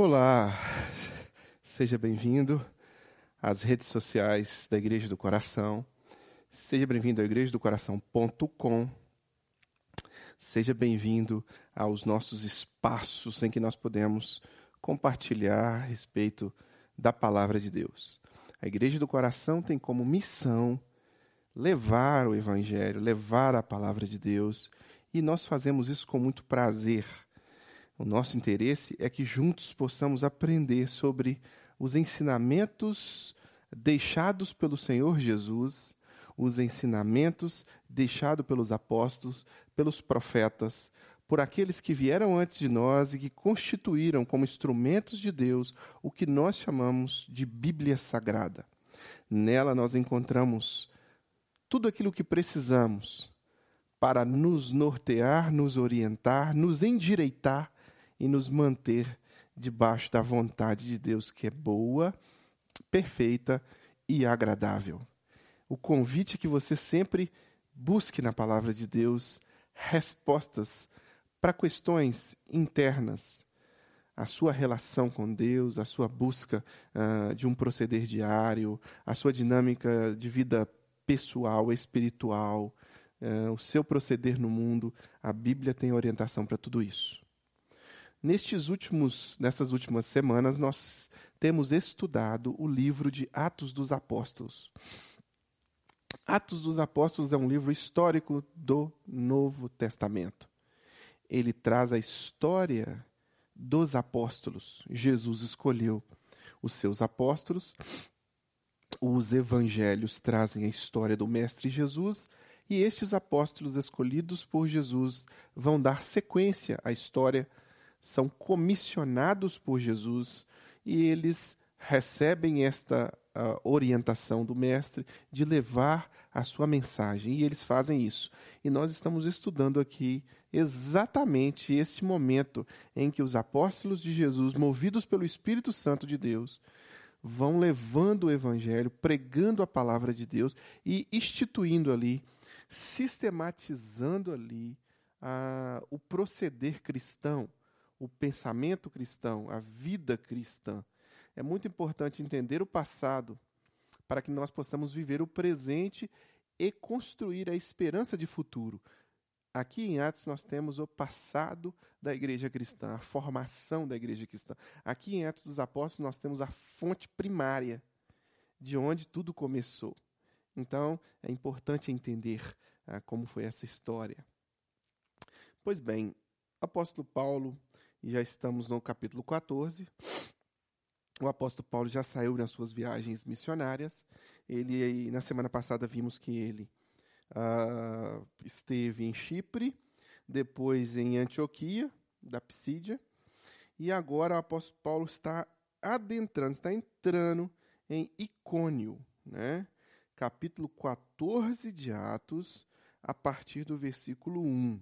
Olá, seja bem-vindo às redes sociais da Igreja do Coração. Seja bem-vindo à igreja do coração.com. Seja bem-vindo aos nossos espaços em que nós podemos compartilhar a respeito da palavra de Deus. A Igreja do Coração tem como missão levar o Evangelho, levar a palavra de Deus, e nós fazemos isso com muito prazer o nosso interesse é que juntos possamos aprender sobre os ensinamentos deixados pelo Senhor Jesus, os ensinamentos deixados pelos apóstolos, pelos profetas, por aqueles que vieram antes de nós e que constituíram como instrumentos de Deus o que nós chamamos de Bíblia Sagrada. Nela nós encontramos tudo aquilo que precisamos para nos nortear, nos orientar, nos endireitar e nos manter debaixo da vontade de Deus, que é boa, perfeita e agradável. O convite é que você sempre busque na palavra de Deus respostas para questões internas, a sua relação com Deus, a sua busca uh, de um proceder diário, a sua dinâmica de vida pessoal, espiritual, uh, o seu proceder no mundo. A Bíblia tem orientação para tudo isso. Nestes últimos, nessas últimas semanas, nós temos estudado o livro de Atos dos Apóstolos. Atos dos Apóstolos é um livro histórico do Novo Testamento. Ele traz a história dos apóstolos. Jesus escolheu os seus apóstolos. Os evangelhos trazem a história do Mestre Jesus. E estes apóstolos escolhidos por Jesus vão dar sequência à história são comissionados por Jesus e eles recebem esta uh, orientação do Mestre de levar a sua mensagem. E eles fazem isso. E nós estamos estudando aqui exatamente esse momento em que os apóstolos de Jesus, movidos pelo Espírito Santo de Deus, vão levando o Evangelho, pregando a palavra de Deus e instituindo ali, sistematizando ali uh, o proceder cristão o pensamento cristão, a vida cristã. É muito importante entender o passado para que nós possamos viver o presente e construir a esperança de futuro. Aqui em Atos nós temos o passado da igreja cristã, a formação da igreja cristã. Aqui em Atos dos Apóstolos nós temos a fonte primária de onde tudo começou. Então é importante entender ah, como foi essa história. Pois bem, apóstolo Paulo já estamos no capítulo 14. O apóstolo Paulo já saiu nas suas viagens missionárias. Ele, na semana passada, vimos que ele uh, esteve em Chipre, depois em Antioquia, da Psídia, e agora o apóstolo Paulo está adentrando, está entrando em Icônio, né? capítulo 14 de Atos, a partir do versículo 1.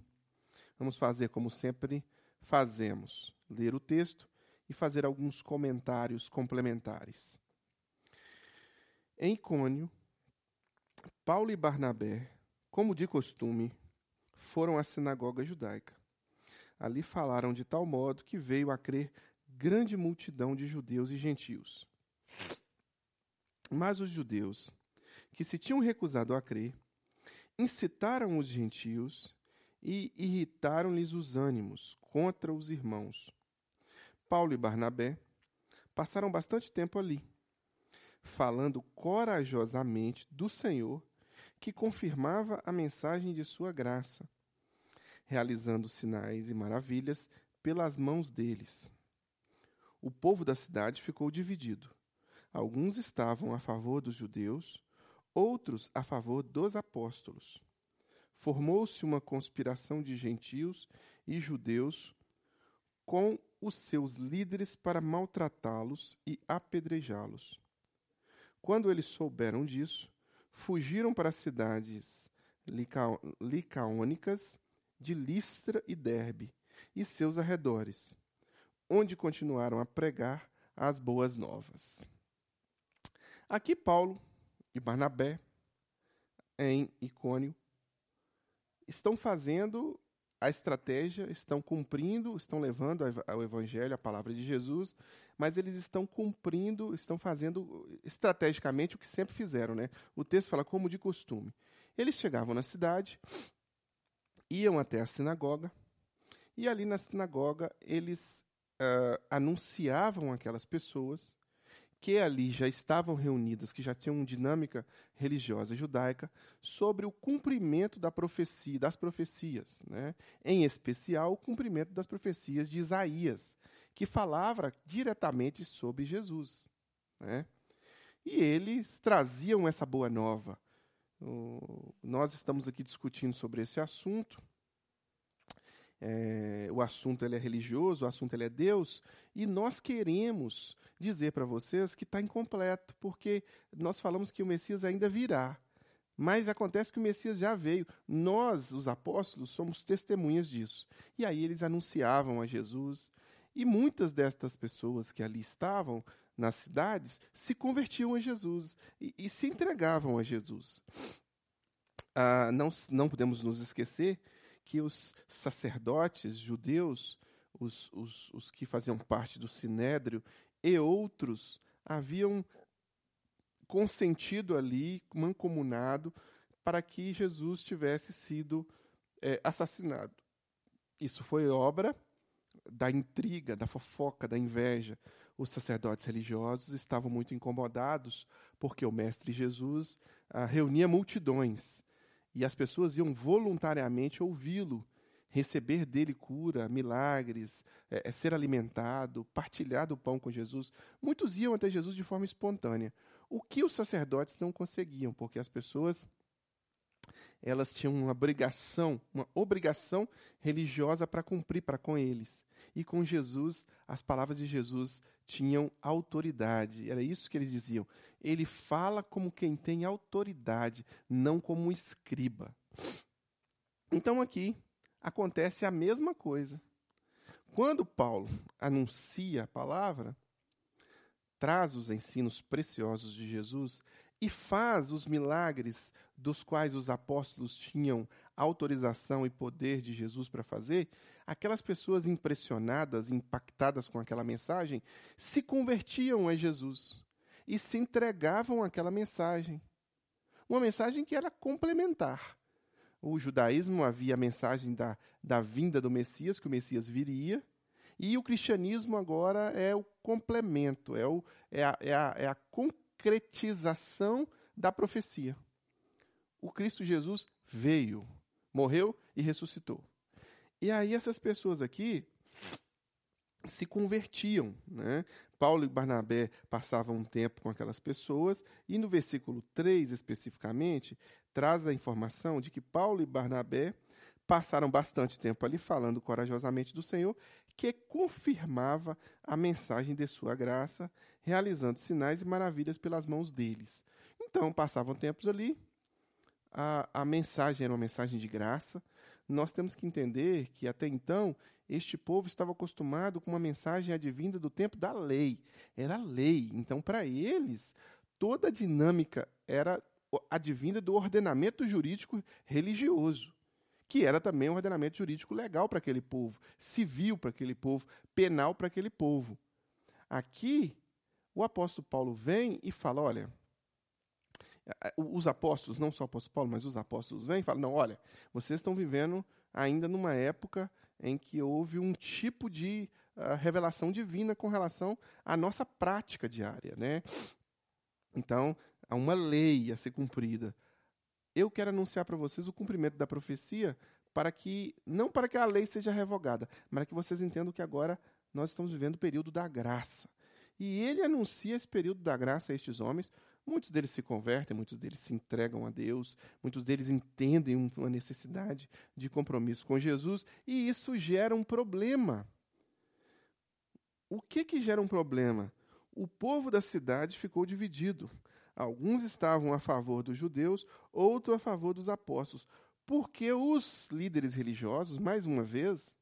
Vamos fazer, como sempre, fazemos? Ler o texto e fazer alguns comentários complementares. Em Icônio, Paulo e Barnabé, como de costume, foram à sinagoga judaica. Ali falaram de tal modo que veio a crer grande multidão de judeus e gentios. Mas os judeus, que se tinham recusado a crer, incitaram os gentios e irritaram-lhes os ânimos contra os irmãos. Paulo e Barnabé passaram bastante tempo ali, falando corajosamente do Senhor, que confirmava a mensagem de sua graça, realizando sinais e maravilhas pelas mãos deles. O povo da cidade ficou dividido. Alguns estavam a favor dos judeus, outros a favor dos apóstolos formou-se uma conspiração de gentios e judeus com os seus líderes para maltratá-los e apedrejá-los. Quando eles souberam disso, fugiram para as cidades licaônicas de Listra e Derbe e seus arredores, onde continuaram a pregar as boas novas. Aqui Paulo e Barnabé, em Icônio, estão fazendo a estratégia, estão cumprindo, estão levando ao Evangelho, a palavra de Jesus, mas eles estão cumprindo, estão fazendo estrategicamente o que sempre fizeram. Né? O texto fala como de costume. Eles chegavam na cidade, iam até a sinagoga, e ali na sinagoga eles uh, anunciavam aquelas pessoas que ali já estavam reunidas, que já tinham dinâmica religiosa judaica, sobre o cumprimento da profecia, das profecias, né? em especial o cumprimento das profecias de Isaías, que falava diretamente sobre Jesus. Né? E eles traziam essa boa nova. O, nós estamos aqui discutindo sobre esse assunto é, o assunto ele é religioso, o assunto ele é Deus, e nós queremos dizer para vocês que está incompleto, porque nós falamos que o Messias ainda virá. Mas acontece que o Messias já veio. Nós, os apóstolos, somos testemunhas disso. E aí eles anunciavam a Jesus. E muitas destas pessoas que ali estavam, nas cidades, se convertiam a Jesus e, e se entregavam a Jesus. Ah, não, não podemos nos esquecer que os sacerdotes judeus, os, os, os que faziam parte do sinédrio e outros haviam consentido ali, mancomunado, para que Jesus tivesse sido é, assassinado. Isso foi obra da intriga, da fofoca, da inveja. Os sacerdotes religiosos estavam muito incomodados porque o Mestre Jesus ah, reunia multidões e as pessoas iam voluntariamente ouvi-lo, receber dele cura, milagres, é, é, ser alimentado, partilhar do pão com Jesus. Muitos iam até Jesus de forma espontânea, o que os sacerdotes não conseguiam, porque as pessoas elas tinham uma obrigação, uma obrigação religiosa para cumprir para com eles. E com Jesus, as palavras de Jesus tinham autoridade. Era isso que eles diziam. Ele fala como quem tem autoridade, não como um escriba. Então aqui acontece a mesma coisa. Quando Paulo anuncia a palavra, traz os ensinos preciosos de Jesus, e faz os milagres dos quais os apóstolos tinham autorização e poder de Jesus para fazer, aquelas pessoas impressionadas, impactadas com aquela mensagem, se convertiam a Jesus e se entregavam àquela mensagem. Uma mensagem que era complementar. O judaísmo havia a mensagem da, da vinda do Messias, que o Messias viria, e o cristianismo agora é o complemento, é, o, é, a, é, a, é a concretização da profecia. O Cristo Jesus veio, morreu e ressuscitou. E aí essas pessoas aqui se convertiam. Né? Paulo e Barnabé passavam um tempo com aquelas pessoas, e no versículo 3 especificamente, traz a informação de que Paulo e Barnabé passaram bastante tempo ali falando corajosamente do Senhor, que confirmava a mensagem de sua graça, realizando sinais e maravilhas pelas mãos deles. Então, passavam tempos ali, a, a mensagem era uma mensagem de graça. Nós temos que entender que até então este povo estava acostumado com uma mensagem advinda do tempo da lei. Era lei. Então, para eles, toda a dinâmica era advinda do ordenamento jurídico religioso que era também um ordenamento jurídico legal para aquele povo, civil para aquele povo, penal para aquele povo. Aqui, o apóstolo Paulo vem e fala: olha, os apóstolos, não só o apóstolo Paulo, mas os apóstolos vêm e falam: não, olha, vocês estão vivendo ainda numa época em que houve um tipo de uh, revelação divina com relação à nossa prática diária. Né? Então, há uma lei a ser cumprida eu quero anunciar para vocês o cumprimento da profecia para que não para que a lei seja revogada, mas para que vocês entendam que agora nós estamos vivendo o período da graça. E ele anuncia esse período da graça a estes homens. Muitos deles se convertem, muitos deles se entregam a Deus, muitos deles entendem uma necessidade de compromisso com Jesus, e isso gera um problema. O que que gera um problema? O povo da cidade ficou dividido. Alguns estavam a favor dos judeus, outros a favor dos apóstolos, porque os líderes religiosos, mais uma vez,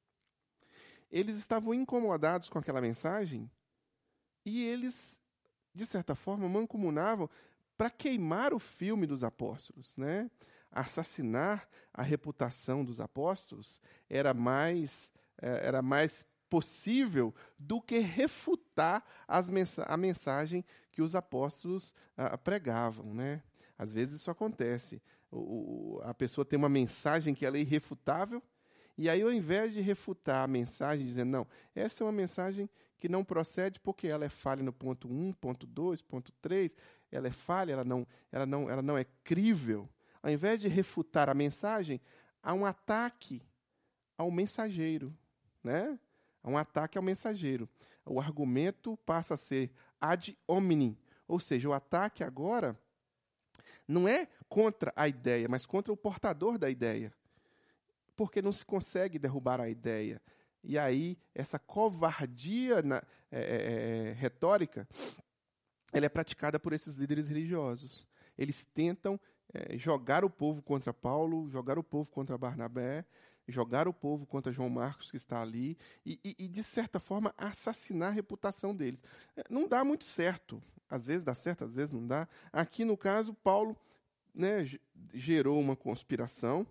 eles estavam incomodados com aquela mensagem e eles, de certa forma, mancomunavam para queimar o filme dos apóstolos, né? assassinar a reputação dos apóstolos era mais, é, era mais possível do que refutar mens a mensagem que os apóstolos ah, pregavam. Né? Às vezes isso acontece. O, a pessoa tem uma mensagem que ela é irrefutável, e aí, ao invés de refutar a mensagem, dizendo, não, essa é uma mensagem que não procede porque ela é falha no ponto 1, ponto 2, ponto 3, ela é falha, ela não, ela não, ela não é crível. Ao invés de refutar a mensagem, há um ataque ao mensageiro, né? Há um ataque ao mensageiro. O argumento passa a ser ad hominem, ou seja, o ataque agora não é contra a ideia, mas contra o portador da ideia. Porque não se consegue derrubar a ideia. E aí, essa covardia na, é, é, é, retórica, ela é praticada por esses líderes religiosos. Eles tentam é, jogar o povo contra Paulo, jogar o povo contra Barnabé, jogar o povo contra João Marcos, que está ali, e, e, e, de certa forma, assassinar a reputação deles. É, não dá muito certo. Às vezes dá certo, às vezes não dá. Aqui, no caso, Paulo né, gerou uma conspiração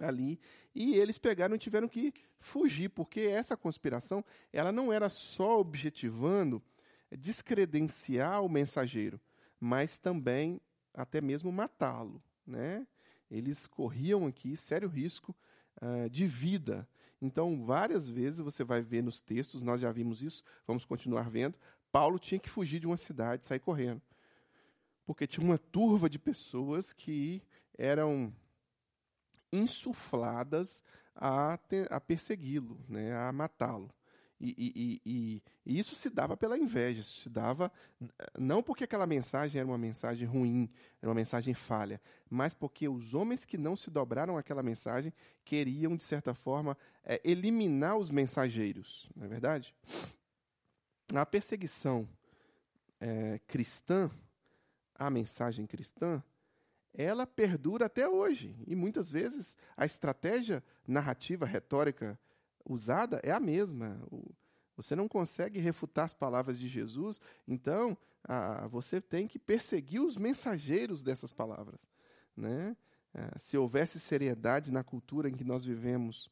ali e eles pegaram e tiveram que fugir, porque essa conspiração ela não era só objetivando descredenciar o mensageiro, mas também até mesmo matá-lo. Né? Eles corriam aqui sério risco uh, de vida. Então, várias vezes você vai ver nos textos, nós já vimos isso, vamos continuar vendo. Paulo tinha que fugir de uma cidade, sair correndo. Porque tinha uma turva de pessoas que eram insufladas a, a persegui-lo, né, a matá-lo. E, e, e, e, isso se dava pela inveja, isso se dava não porque aquela mensagem era uma mensagem ruim, era uma mensagem falha, mas porque os homens que não se dobraram àquela mensagem queriam, de certa forma, é, eliminar os mensageiros, não é verdade? A perseguição é, cristã, a mensagem cristã, ela perdura até hoje. E muitas vezes a estratégia narrativa, retórica usada é a mesma. Você não consegue refutar as palavras de Jesus, então você tem que perseguir os mensageiros dessas palavras. Né? É, se houvesse seriedade na cultura em que nós vivemos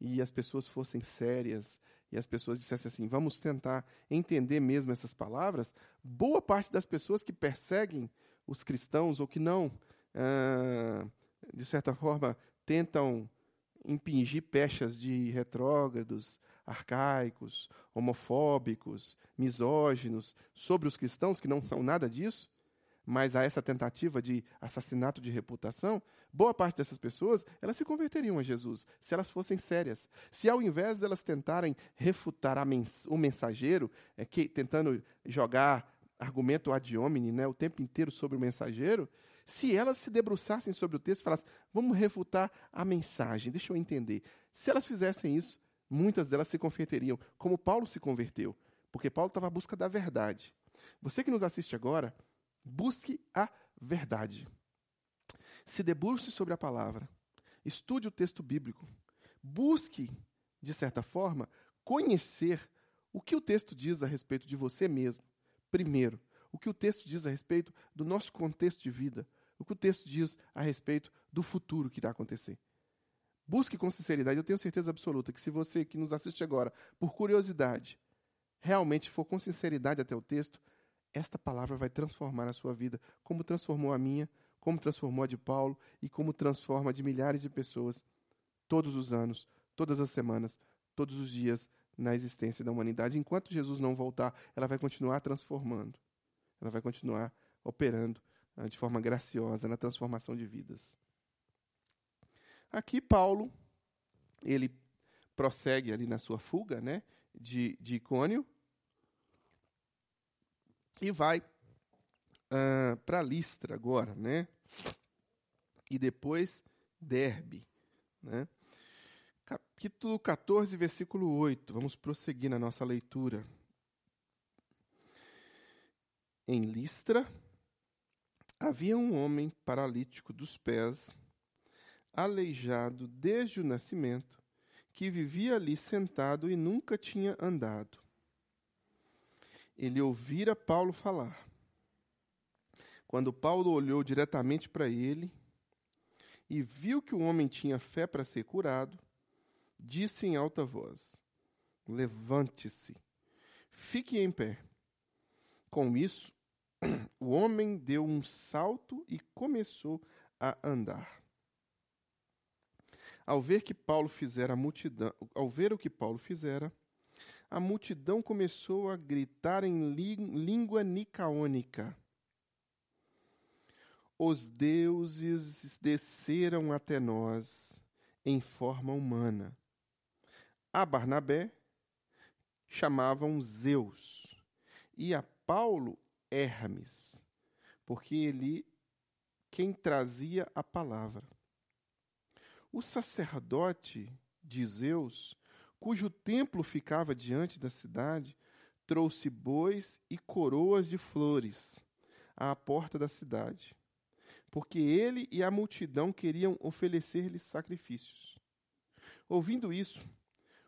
e as pessoas fossem sérias e as pessoas dissessem assim, vamos tentar entender mesmo essas palavras, boa parte das pessoas que perseguem os cristãos ou que não, ah, de certa forma, tentam impingir pechas de retrógrados, arcaicos, homofóbicos, misóginos sobre os cristãos, que não são nada disso, mas há essa tentativa de assassinato de reputação, boa parte dessas pessoas, elas se converteriam a Jesus, se elas fossem sérias. Se ao invés delas tentarem refutar mens o mensageiro, é, que, tentando jogar argumento ad hominem né, o tempo inteiro sobre o mensageiro, se elas se debruçassem sobre o texto e falassem, vamos refutar a mensagem, deixa eu entender. Se elas fizessem isso, muitas delas se converteriam, como Paulo se converteu, porque Paulo estava à busca da verdade. Você que nos assiste agora, busque a verdade. Se debruce sobre a palavra, estude o texto bíblico, busque, de certa forma, conhecer o que o texto diz a respeito de você mesmo, primeiro. O que o texto diz a respeito do nosso contexto de vida, o que o texto diz a respeito do futuro que irá acontecer. Busque com sinceridade, eu tenho certeza absoluta que se você que nos assiste agora, por curiosidade, realmente for com sinceridade até o texto, esta palavra vai transformar a sua vida, como transformou a minha, como transformou a de Paulo e como transforma a de milhares de pessoas todos os anos, todas as semanas, todos os dias na existência da humanidade. Enquanto Jesus não voltar, ela vai continuar transformando ela vai continuar operando uh, de forma graciosa na transformação de vidas. Aqui Paulo, ele prossegue ali na sua fuga, né, de, de Icônio, e vai uh, para Listra agora, né, e depois Derbe, né. Capítulo 14, versículo 8. Vamos prosseguir na nossa leitura em Listra, havia um homem paralítico dos pés, aleijado desde o nascimento, que vivia ali sentado e nunca tinha andado. Ele ouvira Paulo falar. Quando Paulo olhou diretamente para ele, e viu que o homem tinha fé para ser curado, disse em alta voz: Levante-se, fique em pé. Com isso, o homem deu um salto e começou a andar. Ao ver que Paulo fizera a multidão, ao ver o que Paulo fizera, a multidão começou a gritar em língua nicaônica. Os deuses desceram até nós em forma humana. A Barnabé chamavam Zeus e a Paulo Hermes, porque ele quem trazia a palavra. O sacerdote de Zeus, cujo templo ficava diante da cidade, trouxe bois e coroas de flores à porta da cidade, porque ele e a multidão queriam oferecer-lhe sacrifícios. Ouvindo isso,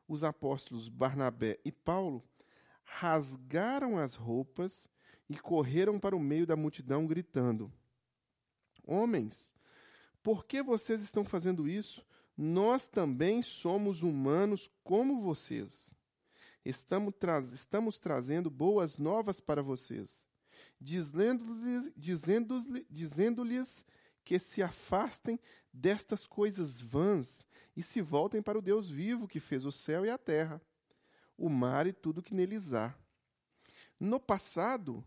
os apóstolos Barnabé e Paulo rasgaram as roupas e correram para o meio da multidão, gritando: Homens, por que vocês estão fazendo isso? Nós também somos humanos como vocês. Estamos, tra estamos trazendo boas novas para vocês, dizendo-lhes dizendo dizendo que se afastem destas coisas vãs e se voltem para o Deus vivo que fez o céu e a terra, o mar e tudo que neles há. No passado,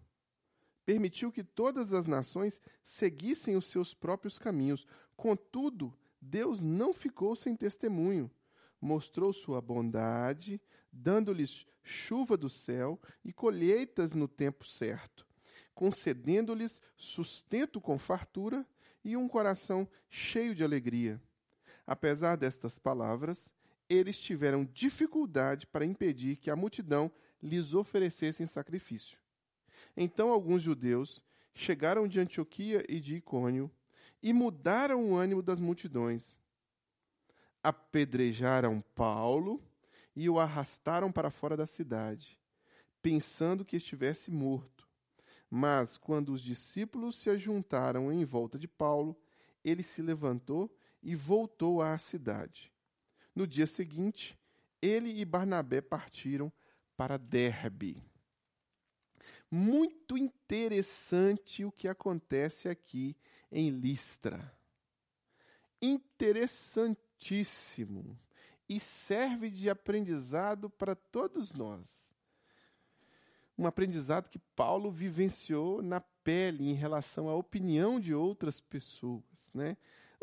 permitiu que todas as nações seguissem os seus próprios caminhos. Contudo, Deus não ficou sem testemunho. Mostrou sua bondade, dando-lhes chuva do céu e colheitas no tempo certo, concedendo-lhes sustento com fartura e um coração cheio de alegria. Apesar destas palavras, eles tiveram dificuldade para impedir que a multidão lhes oferecessem sacrifício. Então alguns judeus chegaram de Antioquia e de Icônio e mudaram o ânimo das multidões. Apedrejaram Paulo e o arrastaram para fora da cidade, pensando que estivesse morto. Mas quando os discípulos se ajuntaram em volta de Paulo, ele se levantou e voltou à cidade. No dia seguinte, ele e Barnabé partiram para Derbe. Muito interessante o que acontece aqui em Listra. Interessantíssimo. E serve de aprendizado para todos nós. Um aprendizado que Paulo vivenciou na pele em relação à opinião de outras pessoas. Né?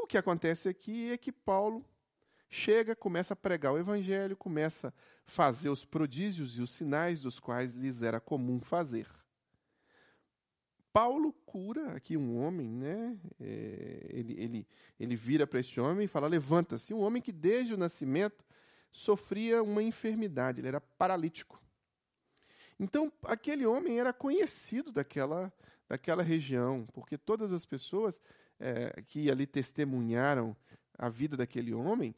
O que acontece aqui é que Paulo chega, começa a pregar o evangelho, começa a fazer os prodígios e os sinais dos quais lhes era comum fazer. Paulo cura aqui um homem, né? É, ele, ele, ele vira para este homem e fala: Levanta-se. Um homem que desde o nascimento sofria uma enfermidade, ele era paralítico. Então, aquele homem era conhecido daquela, daquela região, porque todas as pessoas é, que ali testemunharam a vida daquele homem,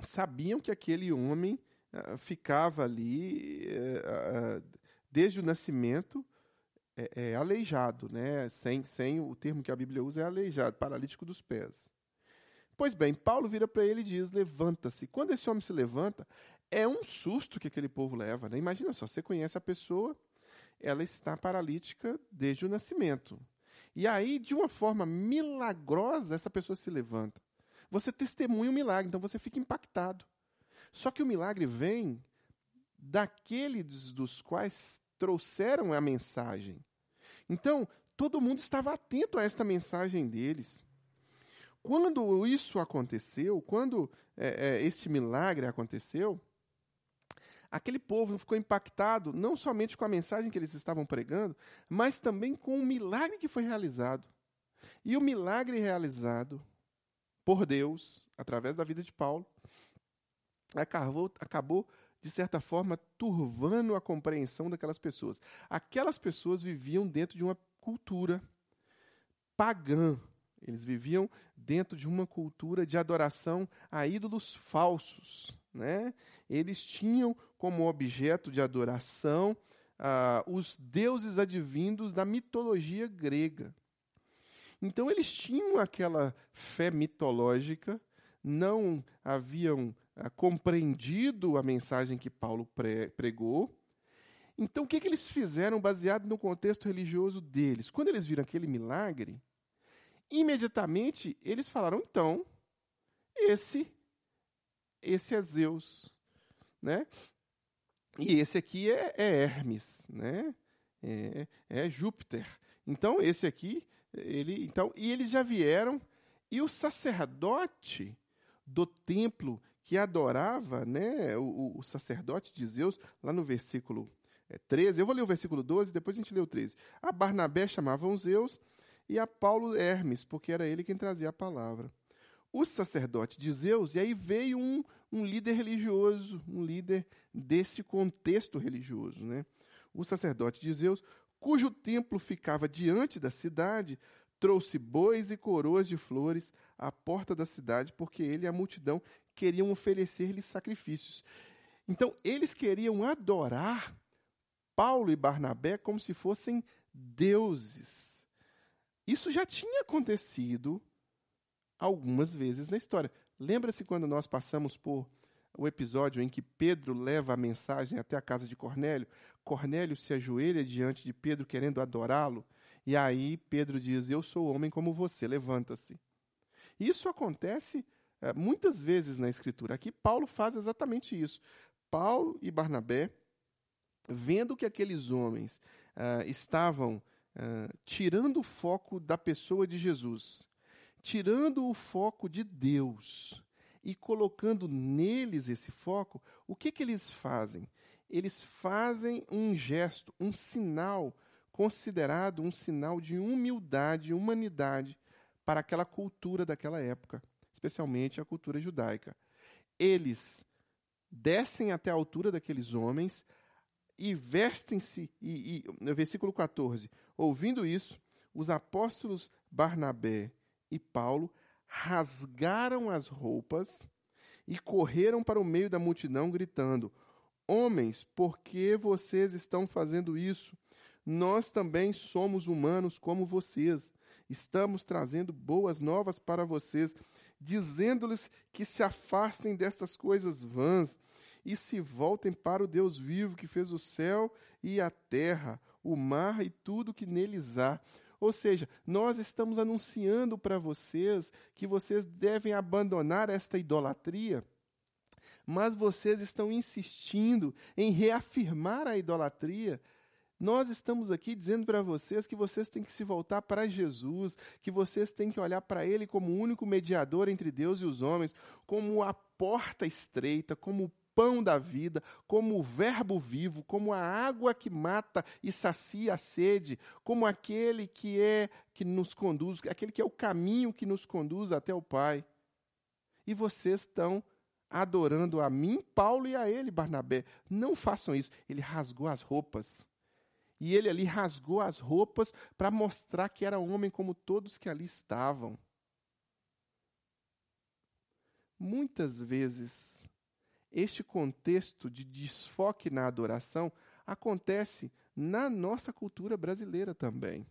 sabiam que aquele homem uh, ficava ali uh, uh, desde o nascimento é, é, aleijado, né? sem, sem o termo que a Bíblia usa é aleijado, paralítico dos pés. Pois bem, Paulo vira para ele e diz: levanta-se. Quando esse homem se levanta, é um susto que aquele povo leva. Né? Imagina só, você conhece a pessoa, ela está paralítica desde o nascimento. E aí, de uma forma milagrosa, essa pessoa se levanta. Você testemunha o milagre, então você fica impactado. Só que o milagre vem daqueles dos quais trouxeram a mensagem. Então, todo mundo estava atento a esta mensagem deles. Quando isso aconteceu, quando é, é, esse milagre aconteceu, aquele povo ficou impactado não somente com a mensagem que eles estavam pregando, mas também com o milagre que foi realizado. E o milagre realizado por Deus, através da vida de Paulo, acabou, acabou de certa forma, turvando a compreensão daquelas pessoas. Aquelas pessoas viviam dentro de uma cultura pagã. Eles viviam dentro de uma cultura de adoração a ídolos falsos. Né? Eles tinham como objeto de adoração uh, os deuses advindos da mitologia grega. Então eles tinham aquela fé mitológica, não haviam ah, compreendido a mensagem que Paulo pregou. Então o que, que eles fizeram baseado no contexto religioso deles? Quando eles viram aquele milagre, imediatamente eles falaram: então, esse, esse é Zeus, né? E esse aqui é, é Hermes, né? É, é Júpiter. Então esse aqui, ele, então e eles já vieram e o sacerdote do templo que adorava, né, o, o sacerdote de Zeus, lá no versículo 13, é, eu vou ler o versículo 12, depois a gente lê o 13. A Barnabé chamavam Zeus e a Paulo Hermes, porque era ele quem trazia a palavra. O sacerdote de Zeus, e aí veio um, um líder religioso, um líder desse contexto religioso. Né? O sacerdote de Zeus, cujo templo ficava diante da cidade, trouxe bois e coroas de flores à porta da cidade, porque ele e a multidão queriam oferecer-lhe sacrifícios. Então, eles queriam adorar Paulo e Barnabé como se fossem deuses. Isso já tinha acontecido algumas vezes na história. Lembra-se quando nós passamos por o episódio em que Pedro leva a mensagem até a casa de Cornélio? Cornélio se ajoelha diante de Pedro querendo adorá-lo, e aí Pedro diz: Eu sou homem como você, levanta-se. Isso acontece é, muitas vezes na Escritura. Aqui Paulo faz exatamente isso. Paulo e Barnabé, vendo que aqueles homens uh, estavam uh, tirando o foco da pessoa de Jesus, tirando o foco de Deus e colocando neles esse foco, o que, que eles fazem? Eles fazem um gesto, um sinal considerado um sinal de humildade humanidade para aquela cultura daquela época, especialmente a cultura judaica. Eles descem até a altura daqueles homens e vestem-se, e, e, no versículo 14, ouvindo isso, os apóstolos Barnabé e Paulo rasgaram as roupas e correram para o meio da multidão, gritando: Homens, por que vocês estão fazendo isso? Nós também somos humanos como vocês. Estamos trazendo boas novas para vocês, dizendo-lhes que se afastem destas coisas vãs e se voltem para o Deus vivo que fez o céu e a terra, o mar e tudo que neles há ou seja, nós estamos anunciando para vocês que vocês devem abandonar esta idolatria, mas vocês estão insistindo em reafirmar a idolatria. Nós estamos aqui dizendo para vocês que vocês têm que se voltar para Jesus, que vocês têm que olhar para Ele como o único mediador entre Deus e os homens, como a porta estreita, como o pão da vida, como o Verbo vivo, como a água que mata e sacia a sede, como aquele que é que nos conduz, aquele que é o caminho que nos conduz até o Pai. E vocês estão adorando a mim, Paulo e a ele, Barnabé. Não façam isso. Ele rasgou as roupas. E ele ali rasgou as roupas para mostrar que era homem como todos que ali estavam. Muitas vezes este contexto de desfoque na adoração acontece na nossa cultura brasileira também.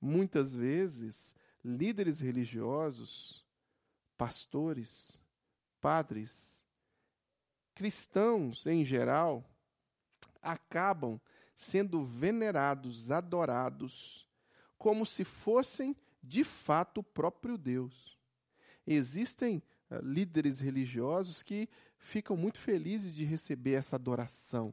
Muitas vezes, líderes religiosos, pastores, padres, cristãos em geral, acabam sendo venerados, adorados, como se fossem de fato o próprio Deus. Existem uh, líderes religiosos que ficam muito felizes de receber essa adoração,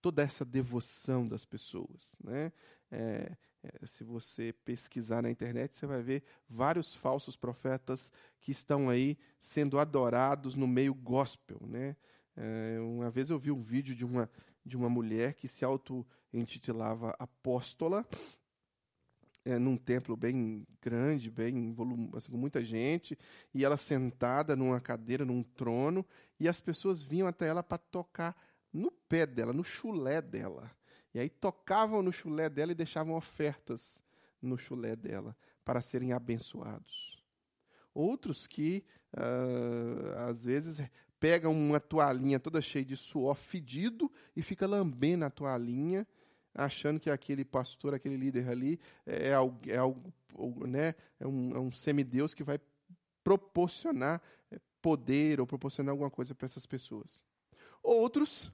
toda essa devoção das pessoas. Né? É, é, se você pesquisar na internet, você vai ver vários falsos profetas que estão aí sendo adorados no meio gospel. Né? É, uma vez eu vi um vídeo de uma, de uma mulher que se auto-intitulava apóstola, é, num templo bem grande, bem assim, com muita gente, e ela sentada numa cadeira, num trono, e as pessoas vinham até ela para tocar no pé dela, no chulé dela. E aí tocavam no chulé dela e deixavam ofertas no chulé dela para serem abençoados. Outros que, uh, às vezes, pegam uma toalhinha toda cheia de suor fedido e fica lambendo a toalhinha achando que aquele pastor, aquele líder ali é, é, é ou, né, é, um, é um semideus que vai proporcionar é, poder ou proporcionar alguma coisa para essas pessoas. Outros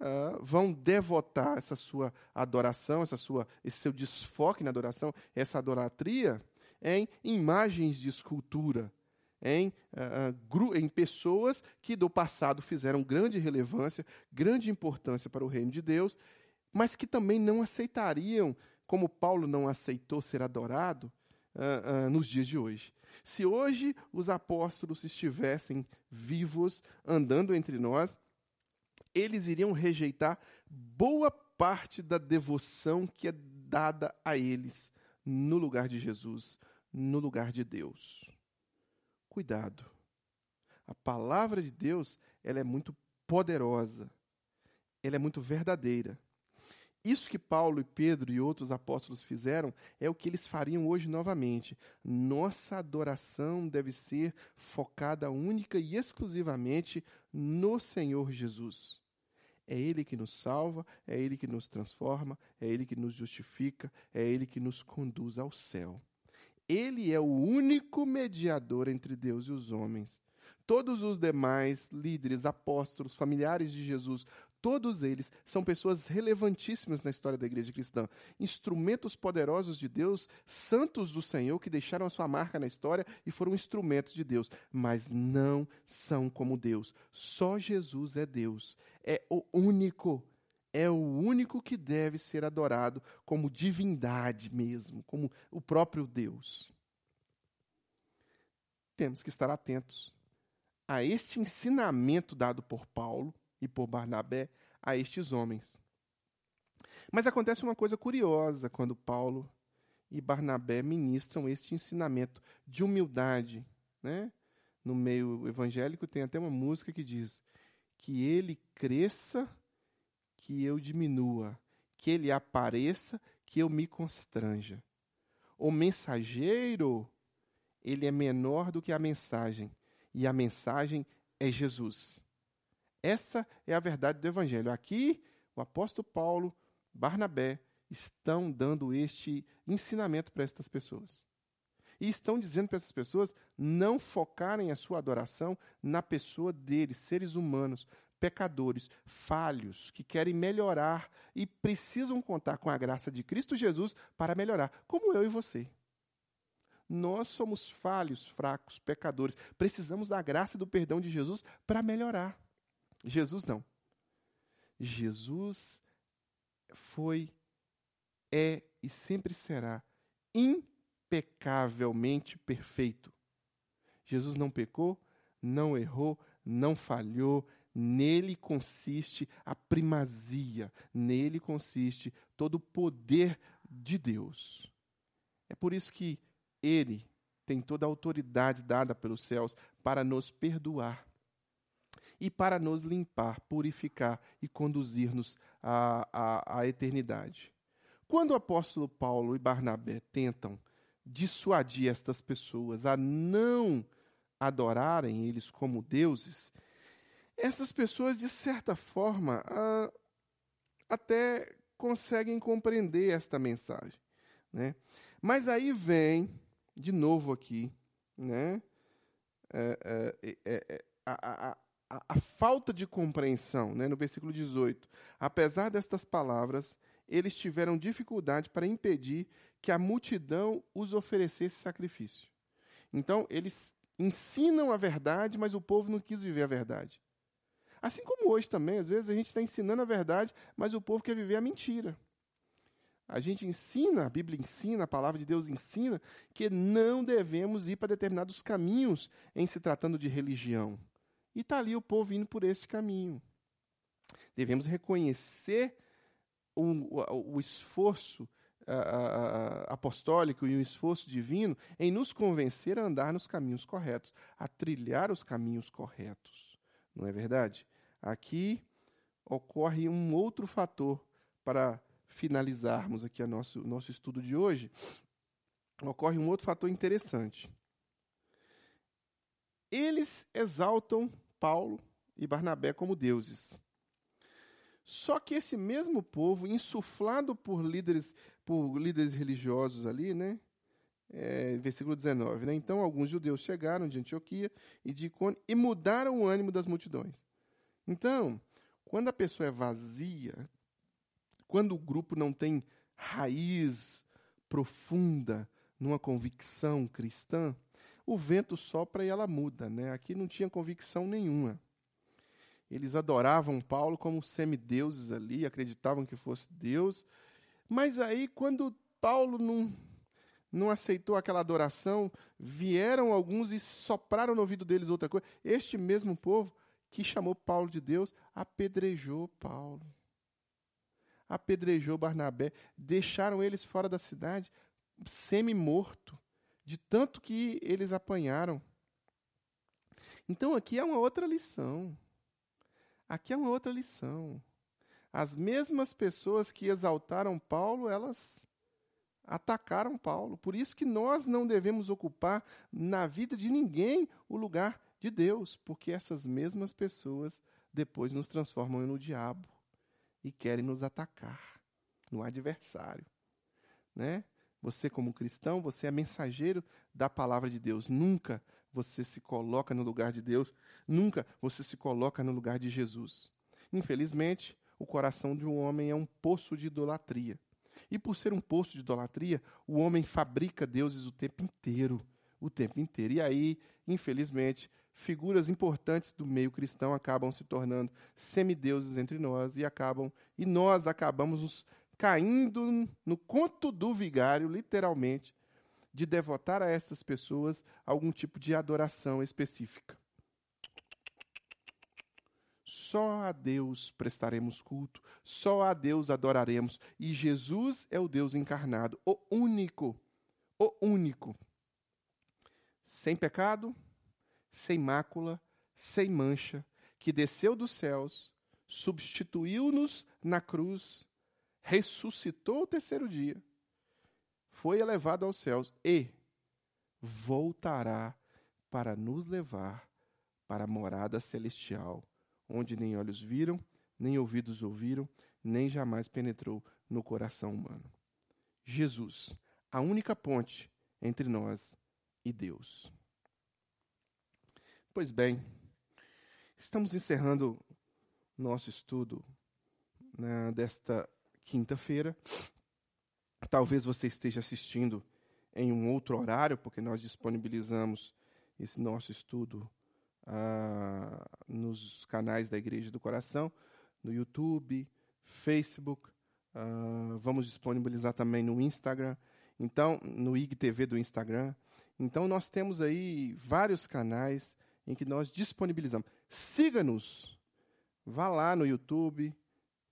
uh, vão devotar essa sua adoração, essa sua, esse seu desfoque na adoração, essa idolatria em imagens de escultura, em, uh, em pessoas que do passado fizeram grande relevância, grande importância para o reino de Deus, mas que também não aceitariam, como Paulo não aceitou ser adorado, uh, uh, nos dias de hoje. Se hoje os apóstolos estivessem vivos, andando entre nós, eles iriam rejeitar boa parte da devoção que é dada a eles no lugar de Jesus, no lugar de Deus cuidado. A palavra de Deus, ela é muito poderosa. Ela é muito verdadeira. Isso que Paulo e Pedro e outros apóstolos fizeram é o que eles fariam hoje novamente. Nossa adoração deve ser focada única e exclusivamente no Senhor Jesus. É Ele que nos salva, é Ele que nos transforma, é Ele que nos justifica, é Ele que nos conduz ao céu. Ele é o único mediador entre Deus e os homens. Todos os demais líderes, apóstolos, familiares de Jesus, todos eles são pessoas relevantíssimas na história da igreja cristã. Instrumentos poderosos de Deus, santos do Senhor, que deixaram a sua marca na história e foram instrumentos de Deus. Mas não são como Deus. Só Jesus é Deus. É o único é o único que deve ser adorado como divindade mesmo, como o próprio Deus. Temos que estar atentos a este ensinamento dado por Paulo e por Barnabé a estes homens. Mas acontece uma coisa curiosa quando Paulo e Barnabé ministram este ensinamento de humildade. Né? No meio evangélico tem até uma música que diz que ele cresça que eu diminua, que ele apareça, que eu me constranja. O mensageiro, ele é menor do que a mensagem, e a mensagem é Jesus. Essa é a verdade do evangelho. Aqui, o apóstolo Paulo, Barnabé, estão dando este ensinamento para estas pessoas. E estão dizendo para essas pessoas não focarem a sua adoração na pessoa deles, seres humanos, pecadores, falhos, que querem melhorar e precisam contar com a graça de Cristo Jesus para melhorar, como eu e você. Nós somos falhos, fracos, pecadores. Precisamos da graça e do perdão de Jesus para melhorar. Jesus não. Jesus foi, é e sempre será impecavelmente perfeito. Jesus não pecou, não errou, não falhou, Nele consiste a primazia, nele consiste todo o poder de Deus. É por isso que ele tem toda a autoridade dada pelos céus para nos perdoar e para nos limpar, purificar e conduzir-nos à, à, à eternidade. Quando o apóstolo Paulo e Barnabé tentam dissuadir estas pessoas a não adorarem eles como deuses, essas pessoas, de certa forma, ah, até conseguem compreender esta mensagem. Né? Mas aí vem, de novo aqui, né? É, é, é, é a, a, a, a, falta de compreensão, né? no versículo 18. Apesar destas palavras, eles tiveram dificuldade para impedir que a multidão os oferecesse sacrifício. Então, eles ensinam a verdade, mas o povo não quis viver a verdade. Assim como hoje também, às vezes a gente está ensinando a verdade, mas o povo quer viver a mentira. A gente ensina, a Bíblia ensina, a palavra de Deus ensina, que não devemos ir para determinados caminhos em se tratando de religião. E está ali o povo indo por esse caminho. Devemos reconhecer o, o, o esforço apostólico e um esforço divino em nos convencer a andar nos caminhos corretos, a trilhar os caminhos corretos não é verdade? Aqui ocorre um outro fator para finalizarmos aqui o nosso, nosso estudo de hoje. Ocorre um outro fator interessante. Eles exaltam Paulo e Barnabé como deuses. Só que esse mesmo povo, insuflado por líderes, por líderes religiosos ali, né, é, versículo 19. Né? Então, alguns judeus chegaram de Antioquia e de e mudaram o ânimo das multidões. Então, quando a pessoa é vazia, quando o grupo não tem raiz profunda numa convicção cristã, o vento sopra e ela muda. Né? Aqui não tinha convicção nenhuma. Eles adoravam Paulo como semideuses ali, acreditavam que fosse Deus. Mas aí, quando Paulo não, não aceitou aquela adoração, vieram alguns e sopraram no ouvido deles outra coisa. Este mesmo povo que chamou Paulo de Deus apedrejou Paulo. Apedrejou Barnabé, deixaram eles fora da cidade, semi-morto, de tanto que eles apanharam. Então aqui é uma outra lição. Aqui é uma outra lição. As mesmas pessoas que exaltaram Paulo, elas atacaram Paulo. Por isso que nós não devemos ocupar na vida de ninguém o lugar de Deus, porque essas mesmas pessoas depois nos transformam no diabo e querem nos atacar, no adversário, né? Você como cristão, você é mensageiro da palavra de Deus. Nunca você se coloca no lugar de Deus, nunca você se coloca no lugar de Jesus. Infelizmente, o coração de um homem é um poço de idolatria. E por ser um poço de idolatria, o homem fabrica deuses o tempo inteiro, o tempo inteiro. E aí, infelizmente, figuras importantes do meio cristão acabam se tornando semideuses entre nós e acabam e nós acabamos caindo no conto do vigário, literalmente, de devotar a essas pessoas algum tipo de adoração específica. Só a Deus prestaremos culto, só a Deus adoraremos, e Jesus é o Deus encarnado, o único, o único. Sem pecado, sem mácula, sem mancha, que desceu dos céus, substituiu-nos na cruz, ressuscitou o terceiro dia, foi elevado aos céus e voltará para nos levar para a morada celestial onde nem olhos viram, nem ouvidos ouviram, nem jamais penetrou no coração humano. Jesus, a única ponte entre nós e Deus. Pois bem, estamos encerrando nosso estudo né, desta quinta-feira. Talvez você esteja assistindo em um outro horário, porque nós disponibilizamos esse nosso estudo ah, nos canais da Igreja do Coração, no YouTube, Facebook. Ah, vamos disponibilizar também no Instagram, então no IGTV do Instagram. Então nós temos aí vários canais em que nós disponibilizamos. Siga-nos. Vá lá no YouTube,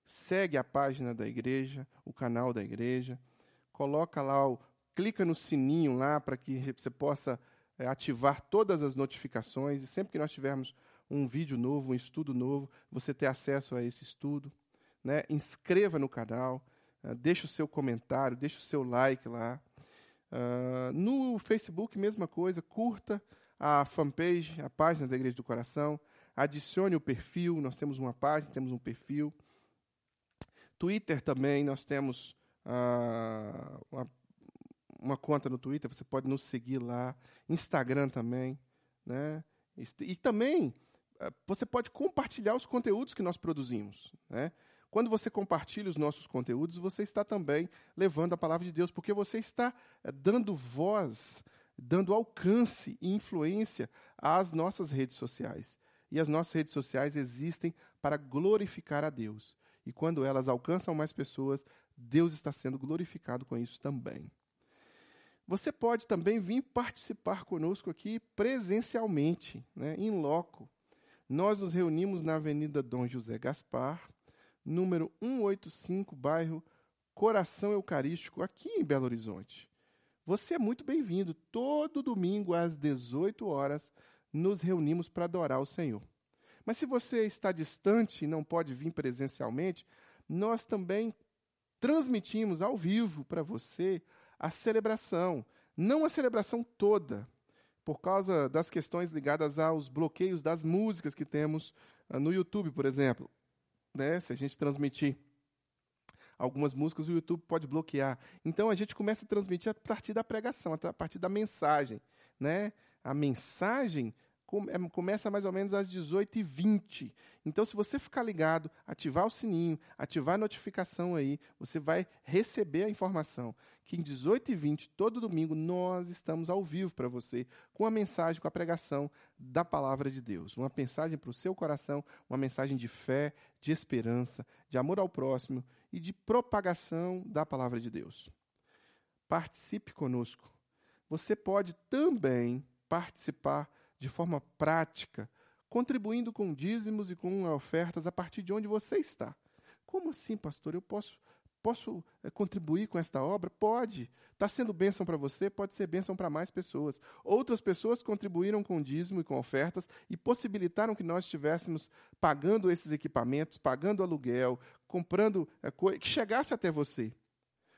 segue a página da igreja, o canal da igreja, coloca lá o clica no sininho lá para que você possa é, ativar todas as notificações e sempre que nós tivermos um vídeo novo, um estudo novo, você ter acesso a esse estudo. Né? Inscreva no canal, uh, deixe o seu comentário, deixe o seu like lá. Uh, no Facebook, mesma coisa, curta a fanpage, a página da Igreja do Coração, adicione o perfil, nós temos uma página, temos um perfil. Twitter também, nós temos uh, uma uma conta no Twitter, você pode nos seguir lá, Instagram também, né? E também eh, você pode compartilhar os conteúdos que nós produzimos, né? Quando você compartilha os nossos conteúdos, você está também levando a palavra de Deus, porque você está eh, dando voz, dando alcance e influência às nossas redes sociais. E as nossas redes sociais existem para glorificar a Deus. E quando elas alcançam mais pessoas, Deus está sendo glorificado com isso também. Você pode também vir participar conosco aqui presencialmente, né, em loco. Nós nos reunimos na Avenida Dom José Gaspar, número 185, bairro Coração Eucarístico, aqui em Belo Horizonte. Você é muito bem-vindo. Todo domingo às 18 horas nos reunimos para adorar o Senhor. Mas se você está distante e não pode vir presencialmente, nós também transmitimos ao vivo para você a celebração, não a celebração toda, por causa das questões ligadas aos bloqueios das músicas que temos uh, no YouTube, por exemplo. Né? Se a gente transmitir Algumas músicas o YouTube pode bloquear. Então a gente começa a transmitir a partir da pregação, a partir da mensagem. Né? A mensagem começa mais ou menos às 18h20. Então, se você ficar ligado, ativar o sininho, ativar a notificação aí, você vai receber a informação que em 18h20, todo domingo, nós estamos ao vivo para você, com a mensagem, com a pregação da palavra de Deus. Uma mensagem para o seu coração, uma mensagem de fé, de esperança, de amor ao próximo e de propagação da palavra de Deus. Participe conosco. Você pode também participar de forma prática, contribuindo com dízimos e com ofertas a partir de onde você está. Como assim, pastor? Eu posso posso eh, contribuir com esta obra? Pode. Está sendo bênção para você? Pode ser bênção para mais pessoas. Outras pessoas contribuíram com dízimo e com ofertas e possibilitaram que nós estivéssemos pagando esses equipamentos, pagando aluguel, comprando é, que chegasse até você.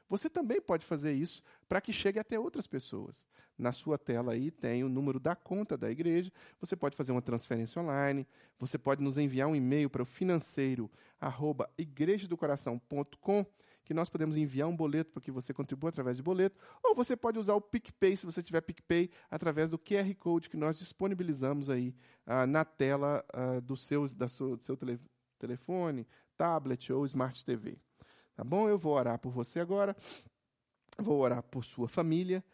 Você também pode fazer isso para que chegue até outras pessoas. Na sua tela aí tem o número da conta da igreja. Você pode fazer uma transferência online. Você pode nos enviar um e-mail para o financeiro arroba que nós podemos enviar um boleto para que você contribua através de boleto, ou você pode usar o PicPay, se você tiver PicPay, através do QR Code que nós disponibilizamos aí ah, na tela ah, do, seu, da do seu tele, telefone, tablet ou Smart TV. Tá bom? Eu vou orar por você agora. Vou orar por sua família.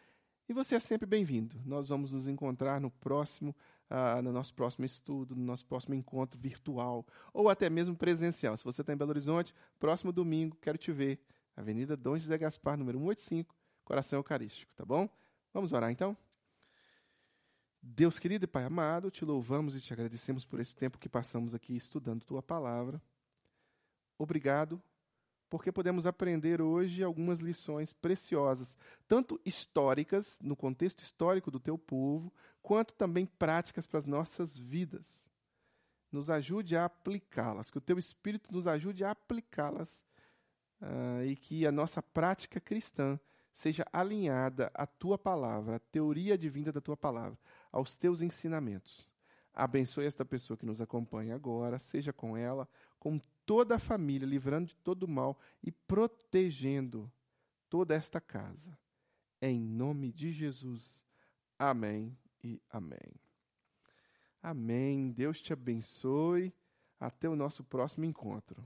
E você é sempre bem-vindo. Nós vamos nos encontrar no próximo, uh, no nosso próximo estudo, no nosso próximo encontro virtual, ou até mesmo presencial. Se você está em Belo Horizonte, próximo domingo, quero te ver. Avenida Dom José Gaspar, número 185, Coração Eucarístico, tá bom? Vamos orar então? Deus querido e Pai amado, te louvamos e te agradecemos por esse tempo que passamos aqui estudando tua palavra. Obrigado porque podemos aprender hoje algumas lições preciosas, tanto históricas, no contexto histórico do teu povo, quanto também práticas para as nossas vidas. Nos ajude a aplicá-las, que o teu Espírito nos ajude a aplicá-las uh, e que a nossa prática cristã seja alinhada à tua palavra, à teoria divina da tua palavra, aos teus ensinamentos. Abençoe esta pessoa que nos acompanha agora, seja com ela, com toda a família, livrando de todo mal e protegendo toda esta casa. Em nome de Jesus. Amém e amém. Amém. Deus te abençoe. Até o nosso próximo encontro.